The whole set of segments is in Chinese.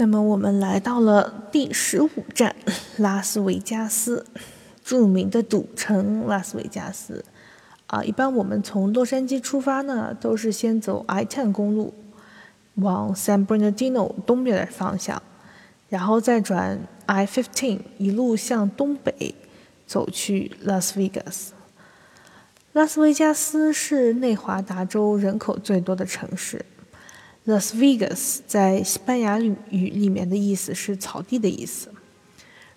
那么我们来到了第十五站，拉斯维加斯，著名的赌城拉斯维加斯。啊，一般我们从洛杉矶出发呢，都是先走 I-10 公路，往 San Bernardino 东边的方向，然后再转 I-15，一路向东北走去拉斯维加斯。拉斯维加斯是内华达州人口最多的城市。Las Vegas 在西班牙语里面的意思是草地的意思，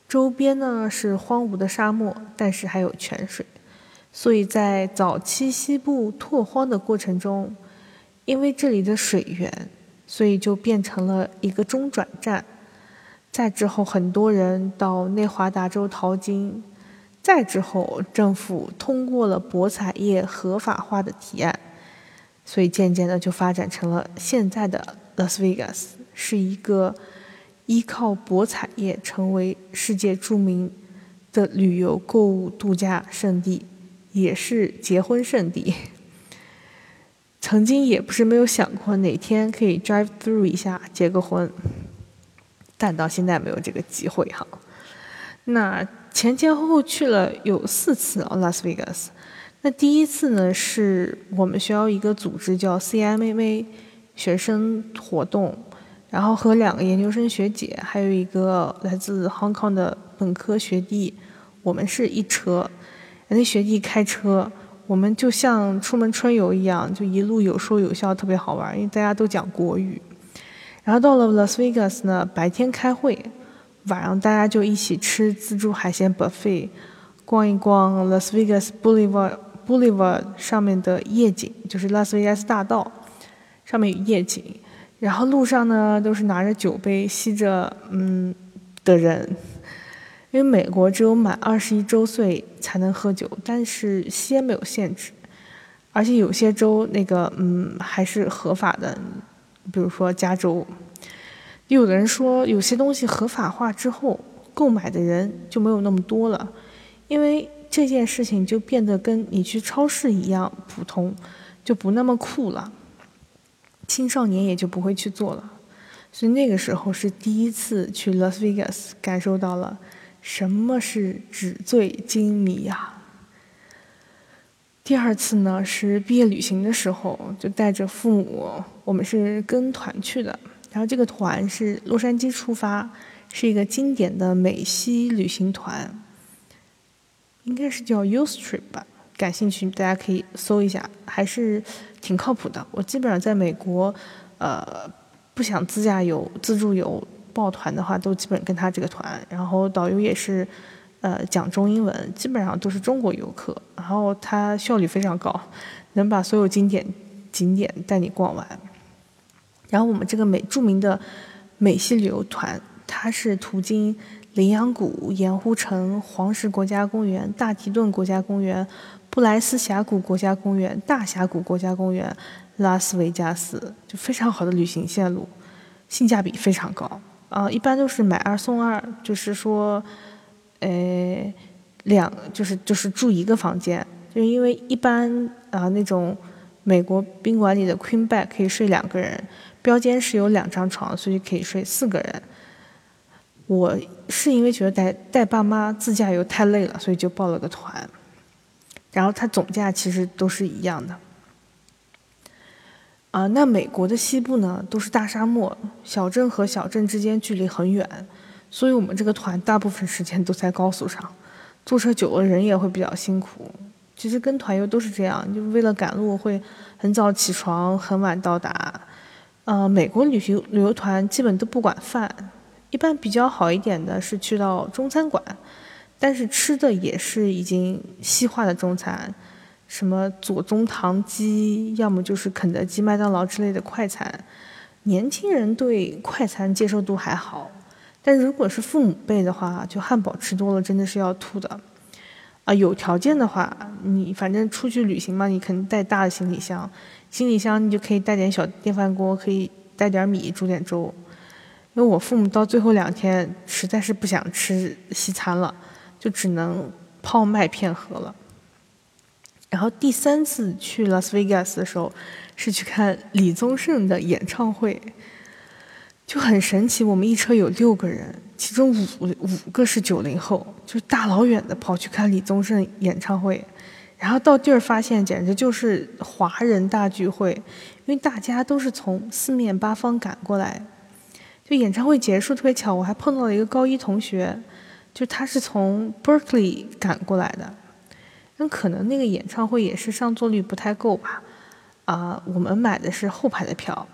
周边呢是荒芜的沙漠，但是还有泉水，所以在早期西部拓荒的过程中，因为这里的水源，所以就变成了一个中转站。再之后，很多人到内华达州淘金，再之后，政府通过了博彩业合法化的提案。所以渐渐的就发展成了现在的拉斯维加斯，是一个依靠博彩业成为世界著名的旅游、购物、度假胜地，也是结婚圣地。曾经也不是没有想过哪天可以 drive through 一下结个婚，但到现在没有这个机会哈。那前前后后去了有四次哦，拉斯维加斯。那第一次呢，是我们学校一个组织叫 CMA 学生活动，然后和两个研究生学姐，还有一个来自 Hong Kong 的本科学弟，我们是一车。那学弟开车，我们就像出门春游一样，就一路有说有笑，特别好玩，因为大家都讲国语。然后到了 Las Vegas 呢，白天开会，晚上大家就一起吃自助海鲜 buffet，逛一逛 Las Vegas Boulevard。Boulevard 上面的夜景就是拉斯维加斯大道，上面有夜景。然后路上呢都是拿着酒杯吸着嗯的人，因为美国只有满二十一周岁才能喝酒，但是吸烟没有限制，而且有些州那个嗯还是合法的，比如说加州。有的人说有些东西合法化之后，购买的人就没有那么多了，因为。这件事情就变得跟你去超市一样普通，就不那么酷了。青少年也就不会去做了。所以那个时候是第一次去 Las Vegas，感受到了什么是纸醉金迷呀。第二次呢是毕业旅行的时候，就带着父母，我们是跟团去的。然后这个团是洛杉矶出发，是一个经典的美西旅行团。应该是叫 Ustrip 吧，感兴趣大家可以搜一下，还是挺靠谱的。我基本上在美国，呃，不想自驾游、自助游、报团的话，都基本跟他这个团。然后导游也是，呃，讲中英文，基本上都是中国游客。然后他效率非常高，能把所有经典景点带你逛完。然后我们这个美著名的美系旅游团，它是途经。羚羊谷、盐湖城、黄石国家公园、大提顿国家公园、布莱斯峡谷国家公园、大峡谷国家公园、拉斯维加斯，就非常好的旅行线路，性价比非常高啊！一般都是买二送二，就是说，呃，两就是就是住一个房间，就因为一般啊那种美国宾馆里的 Queen Bed 可以睡两个人，标间是有两张床，所以可以睡四个人。我是因为觉得带带爸妈自驾游太累了，所以就报了个团。然后它总价其实都是一样的。啊，那美国的西部呢都是大沙漠，小镇和小镇之间距离很远，所以我们这个团大部分时间都在高速上，坐车久了人也会比较辛苦。其实跟团游都是这样，就为了赶路会很早起床，很晚到达。呃，美国旅行旅游团基本都不管饭。一般比较好一点的是去到中餐馆，但是吃的也是已经西化的中餐，什么左宗棠鸡，要么就是肯德基、麦当劳之类的快餐。年轻人对快餐接受度还好，但如果是父母辈的话，就汉堡吃多了真的是要吐的。啊，有条件的话，你反正出去旅行嘛，你肯定带大的行李箱，行李箱你就可以带点小电饭锅，可以带点米煮点粥。因为我父母到最后两天实在是不想吃西餐了，就只能泡麦片喝了。然后第三次去拉斯维加斯的时候，是去看李宗盛的演唱会。就很神奇。我们一车有六个人，其中五五个是九零后，就大老远的跑去看李宗盛演唱会，然后到地儿发现简直就是华人大聚会，因为大家都是从四面八方赶过来。就演唱会结束特别巧，我还碰到了一个高一同学，就他是从 Berkeley 赶过来的。那可能那个演唱会也是上座率不太够吧，啊，我们买的是后排的票，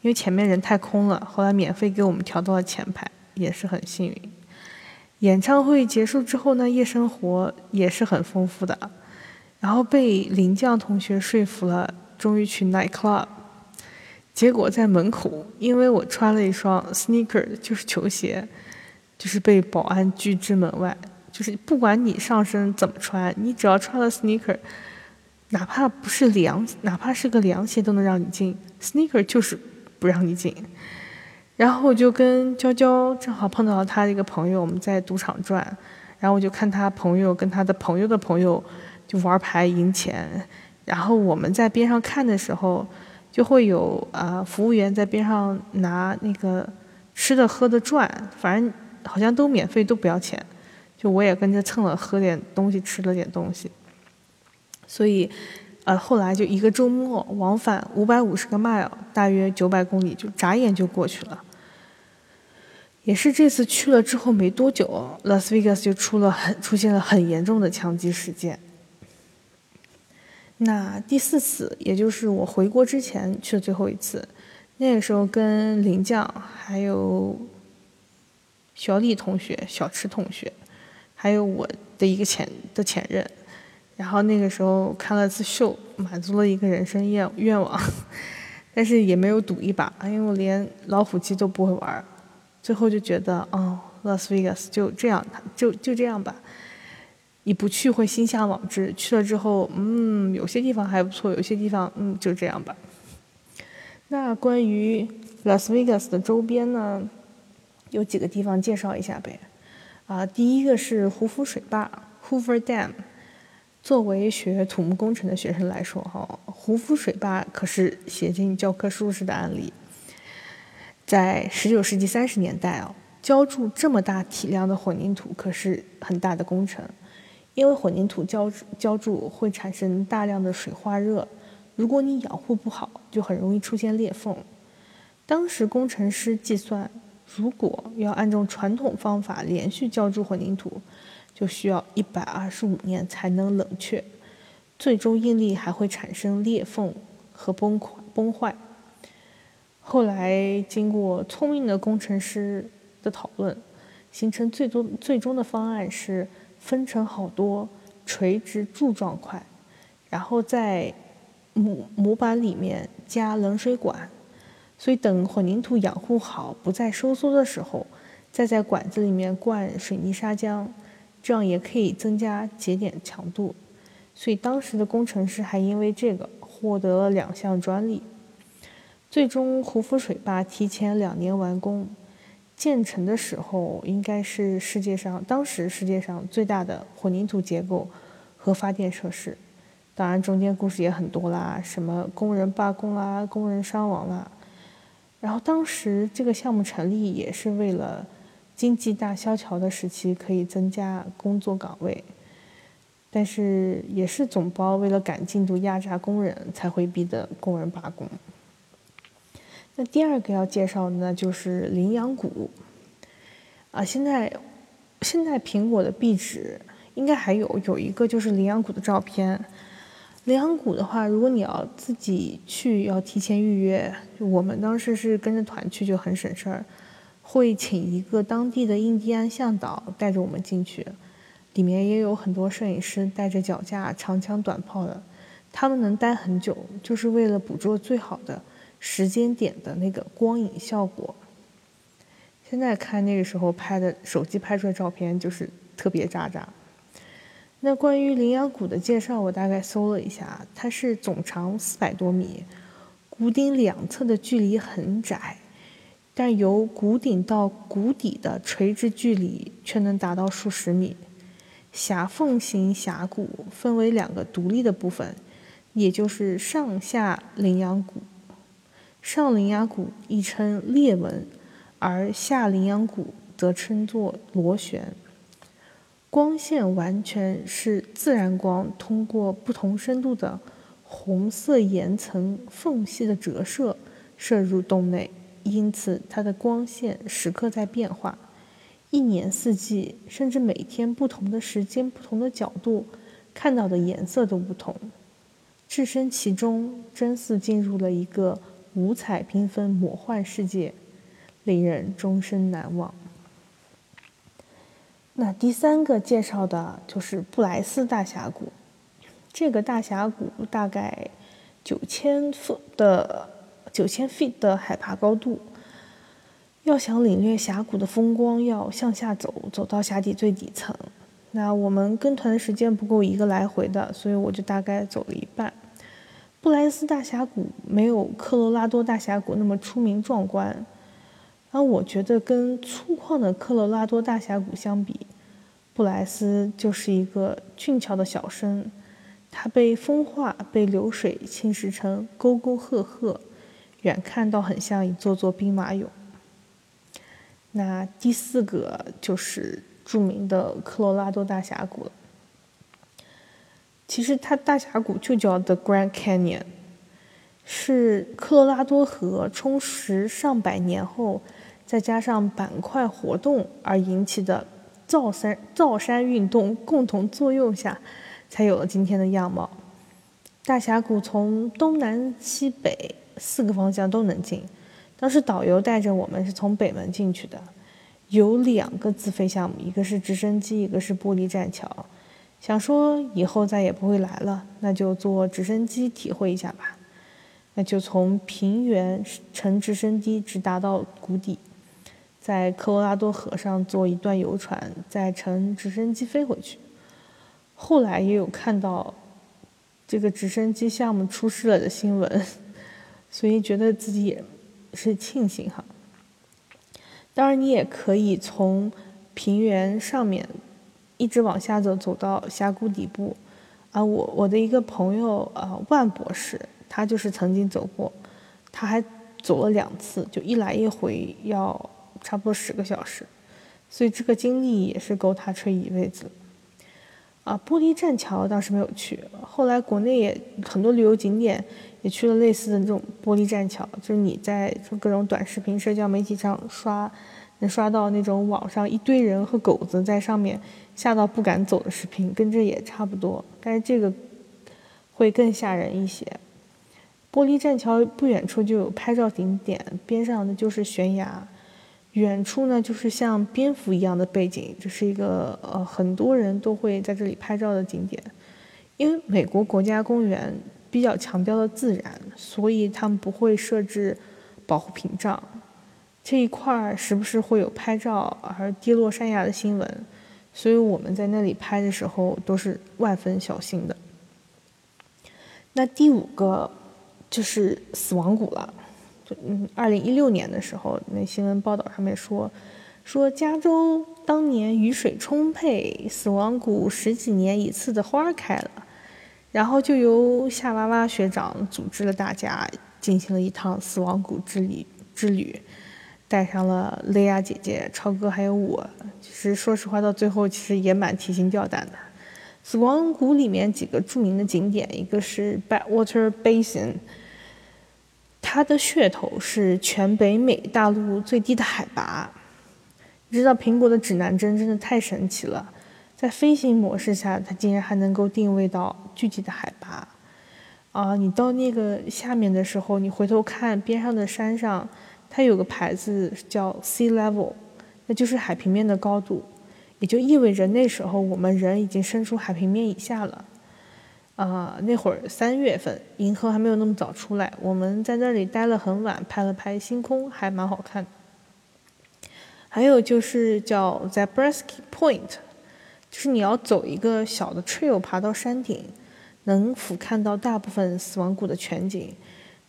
因为前面人太空了，后来免费给我们调到了前排，也是很幸运。演唱会结束之后呢，夜生活也是很丰富的，然后被林将同学说服了，终于去 night club，结果在门口，因为我穿了一双 sneaker，就是球鞋，就是被保安拒之门外。就是不管你上身怎么穿，你只要穿了 sneaker，哪怕不是凉，哪怕是个凉鞋都能让你进，sneaker 就是不让你进。然后我就跟娇娇正好碰到了他一个朋友，我们在赌场转，然后我就看他朋友跟他的朋友的朋友就玩牌赢钱，然后我们在边上看的时候，就会有啊服务员在边上拿那个吃的喝的转，反正好像都免费都不要钱。就我也跟着蹭了，喝点东西，吃了点东西，所以，呃，后来就一个周末往返五百五十个 mile，大约九百公里，就眨眼就过去了。也是这次去了之后没多久，拉斯维加斯就出了很出现了很严重的枪击事件。那第四次，也就是我回国之前去的最后一次，那个时候跟林将还有小李同学、小池同学。还有我的一个前的前任，然后那个时候看了次秀，满足了一个人生愿愿望，但是也没有赌一把，因为我连老虎机都不会玩，最后就觉得哦，拉斯维加斯就这样，就就这样吧，你不去会心向往之，去了之后，嗯，有些地方还不错，有些地方，嗯，就这样吧。那关于拉斯维加斯的周边呢，有几个地方介绍一下呗。啊，第一个是胡夫水坝 （Hoover Dam）。作为学土木工程的学生来说，哈，胡夫水坝可是写进教科书式的案例。在十九世纪三十年代哦，浇筑这么大体量的混凝土可是很大的工程，因为混凝土浇浇筑会产生大量的水化热，如果你养护不好，就很容易出现裂缝。当时工程师计算。如果要按照传统方法连续浇筑混凝土，就需要一百二十五年才能冷却，最终应力还会产生裂缝和崩溃崩坏。后来经过聪明的工程师的讨论，形成最终最终的方案是分成好多垂直柱状块，然后在模模板里面加冷水管。所以，等混凝土养护好、不再收缩的时候，再在管子里面灌水泥砂浆，这样也可以增加节点强度。所以，当时的工程师还因为这个获得了两项专利。最终，胡夫水坝提前两年完工，建成的时候应该是世界上当时世界上最大的混凝土结构和发电设施。当然，中间故事也很多啦，什么工人罢工啦、工人伤亡啦。然后当时这个项目成立也是为了经济大萧条的时期可以增加工作岗位，但是也是总包为了赶进度压榨工人才会逼得工人罢工。那第二个要介绍的呢就是羚羊谷，啊，现在现在苹果的壁纸应该还有有一个就是羚羊谷的照片。羚羊谷的话，如果你要自己去，要提前预约。我们当时是跟着团去，就很省事儿，会请一个当地的印第安向导带着我们进去。里面也有很多摄影师带着脚架、长枪短炮的，他们能待很久，就是为了捕捉最好的时间点的那个光影效果。现在看那个时候拍的手机拍出来照片，就是特别渣渣。那关于羚羊谷的介绍，我大概搜了一下，它是总长四百多米，谷顶两侧的距离很窄，但由谷顶到谷底的垂直距离却能达到数十米。狭缝型峡谷分为两个独立的部分，也就是上下羚羊谷。上羚羊谷亦称裂纹而下羚羊谷则称作螺旋。光线完全是自然光通过不同深度的红色岩层缝隙的折射射入洞内，因此它的光线时刻在变化，一年四季，甚至每天不同的时间、不同的角度看到的颜色都不同。置身其中，真似进入了一个五彩缤纷、魔幻世界，令人终身难忘。那第三个介绍的就是布莱斯大峡谷，这个大峡谷大概九千 foot 的九千 feet 的海拔高度，要想领略峡谷的风光，要向下走，走到峡底最底层。那我们跟团的时间不够一个来回的，所以我就大概走了一半。布莱斯大峡谷没有科罗拉多大峡谷那么出名壮观。而我觉得，跟粗犷的科罗拉多大峡谷相比，布莱斯就是一个俊俏的小生。它被风化、被流水侵蚀成沟沟壑壑，远看倒很像一座座兵马俑。那第四个就是著名的科罗拉多大峡谷了。其实它大峡谷就叫 The Grand Canyon，是科罗拉多河充实上百年后。再加上板块活动而引起的造山造山运动共同作用下，才有了今天的样貌。大峡谷从东南西北四个方向都能进。当时导游带着我们是从北门进去的，有两个自费项目，一个是直升机，一个是玻璃栈桥。想说以后再也不会来了，那就坐直升机体会一下吧。那就从平原乘直升机直达到谷底。在科罗拉多河上坐一段游船，再乘直升机飞回去。后来也有看到这个直升机项目出事了的新闻，所以觉得自己也是庆幸哈。当然，你也可以从平原上面一直往下走，走到峡谷底部。啊，我我的一个朋友啊，万博士，他就是曾经走过，他还走了两次，就一来一回要。差不多十个小时，所以这个经历也是够他吹一辈子。啊，玻璃栈桥当时没有去，后来国内也很多旅游景点也去了类似的这种玻璃栈桥，就是你在各种短视频、社交媒体上刷，能刷到那种网上一堆人和狗子在上面吓到不敢走的视频，跟这也差不多，但是这个会更吓人一些。玻璃栈桥不远处就有拍照景点，边上的就是悬崖。远处呢，就是像蝙蝠一样的背景，这是一个呃很多人都会在这里拍照的景点。因为美国国家公园比较强调的自然，所以他们不会设置保护屏障。这一块儿时不时会有拍照而跌落山崖的新闻，所以我们在那里拍的时候都是万分小心的。那第五个就是死亡谷了。嗯，二零一六年的时候，那新闻报道上面说，说加州当年雨水充沛，死亡谷十几年一次的花开了，然后就由夏娃娃学长组织了大家进行了一趟死亡谷之旅之旅，带上了雷亚姐姐、超哥还有我。其实说实话，到最后其实也蛮提心吊胆的。死亡谷里面几个著名的景点，一个是 Badwater Basin。它的噱头是全北美大陆最低的海拔。你知道苹果的指南针真的太神奇了，在飞行模式下，它竟然还能够定位到具体的海拔。啊，你到那个下面的时候，你回头看边上的山上，它有个牌子叫 Sea Level，那就是海平面的高度，也就意味着那时候我们人已经伸出海平面以下了。啊，那会儿三月份，银河还没有那么早出来，我们在那里待了很晚，拍了拍星空，还蛮好看。还有就是叫 Zabriskie Point，就是你要走一个小的 trail 爬到山顶，能俯瞰到大部分死亡谷的全景。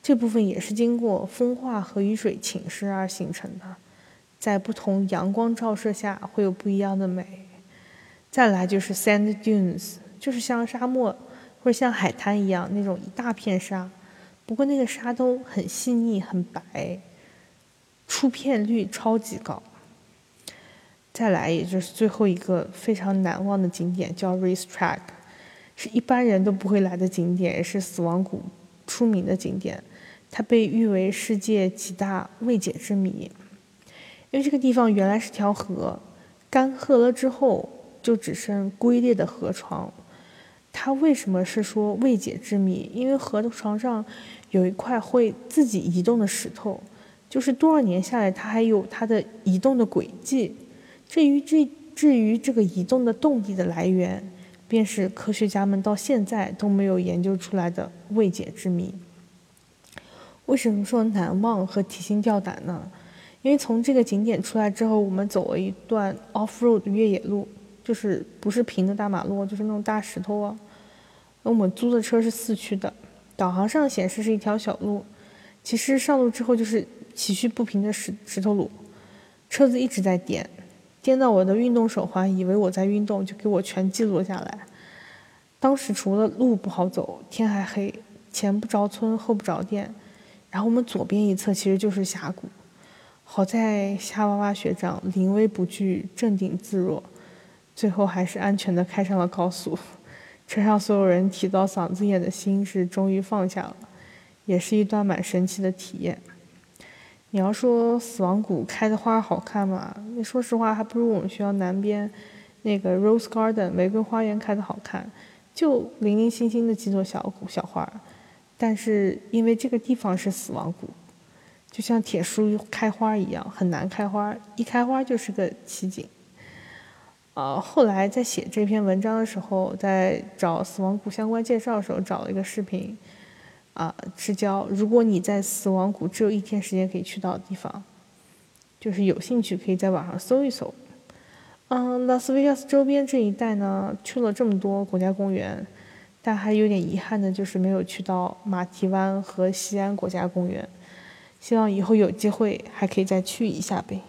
这部分也是经过风化和雨水侵蚀而形成的，在不同阳光照射下会有不一样的美。再来就是 Sand Dunes，就是像沙漠。或者像海滩一样那种一大片沙，不过那个沙都很细腻、很白。出片率超级高。再来，也就是最后一个非常难忘的景点，叫 Race Track，是一般人都不会来的景点，也是死亡谷出名的景点。它被誉为世界几大未解之谜，因为这个地方原来是条河，干涸了之后就只剩龟裂的河床。它为什么是说未解之谜？因为河床上有一块会自己移动的石头，就是多少年下来，它还有它的移动的轨迹。至于这至于这个移动的动力的来源，便是科学家们到现在都没有研究出来的未解之谜。为什么说难忘和提心吊胆呢？因为从这个景点出来之后，我们走了一段 off road 越野路，就是不是平的大马路，就是那种大石头啊。我们租的车是四驱的，导航上显示是一条小路，其实上路之后就是崎岖不平的石石头路，车子一直在颠，颠到我的运动手环以为我在运动，就给我全记录下来。当时除了路不好走，天还黑，前不着村后不着店，然后我们左边一侧其实就是峡谷，好在夏娃娃学长临危不惧，镇定自若，最后还是安全的开上了高速。车上所有人提到嗓子眼的心是终于放下了，也是一段蛮神奇的体验。你要说死亡谷开的花好看吗？那说实话还不如我们学校南边那个 Rose Garden 玫瑰花园开的好看，就零零星星的几朵小小花。但是因为这个地方是死亡谷，就像铁树开花一样，很难开花，一开花就是个奇景。呃，后来在写这篇文章的时候，在找死亡谷相关介绍的时候，找了一个视频，啊，是叫“如果你在死亡谷只有一天时间可以去到的地方”，就是有兴趣可以在网上搜一搜。嗯，拉斯维加斯周边这一带呢，去了这么多国家公园，但还有点遗憾的就是没有去到马蹄湾和西安国家公园，希望以后有机会还可以再去一下呗。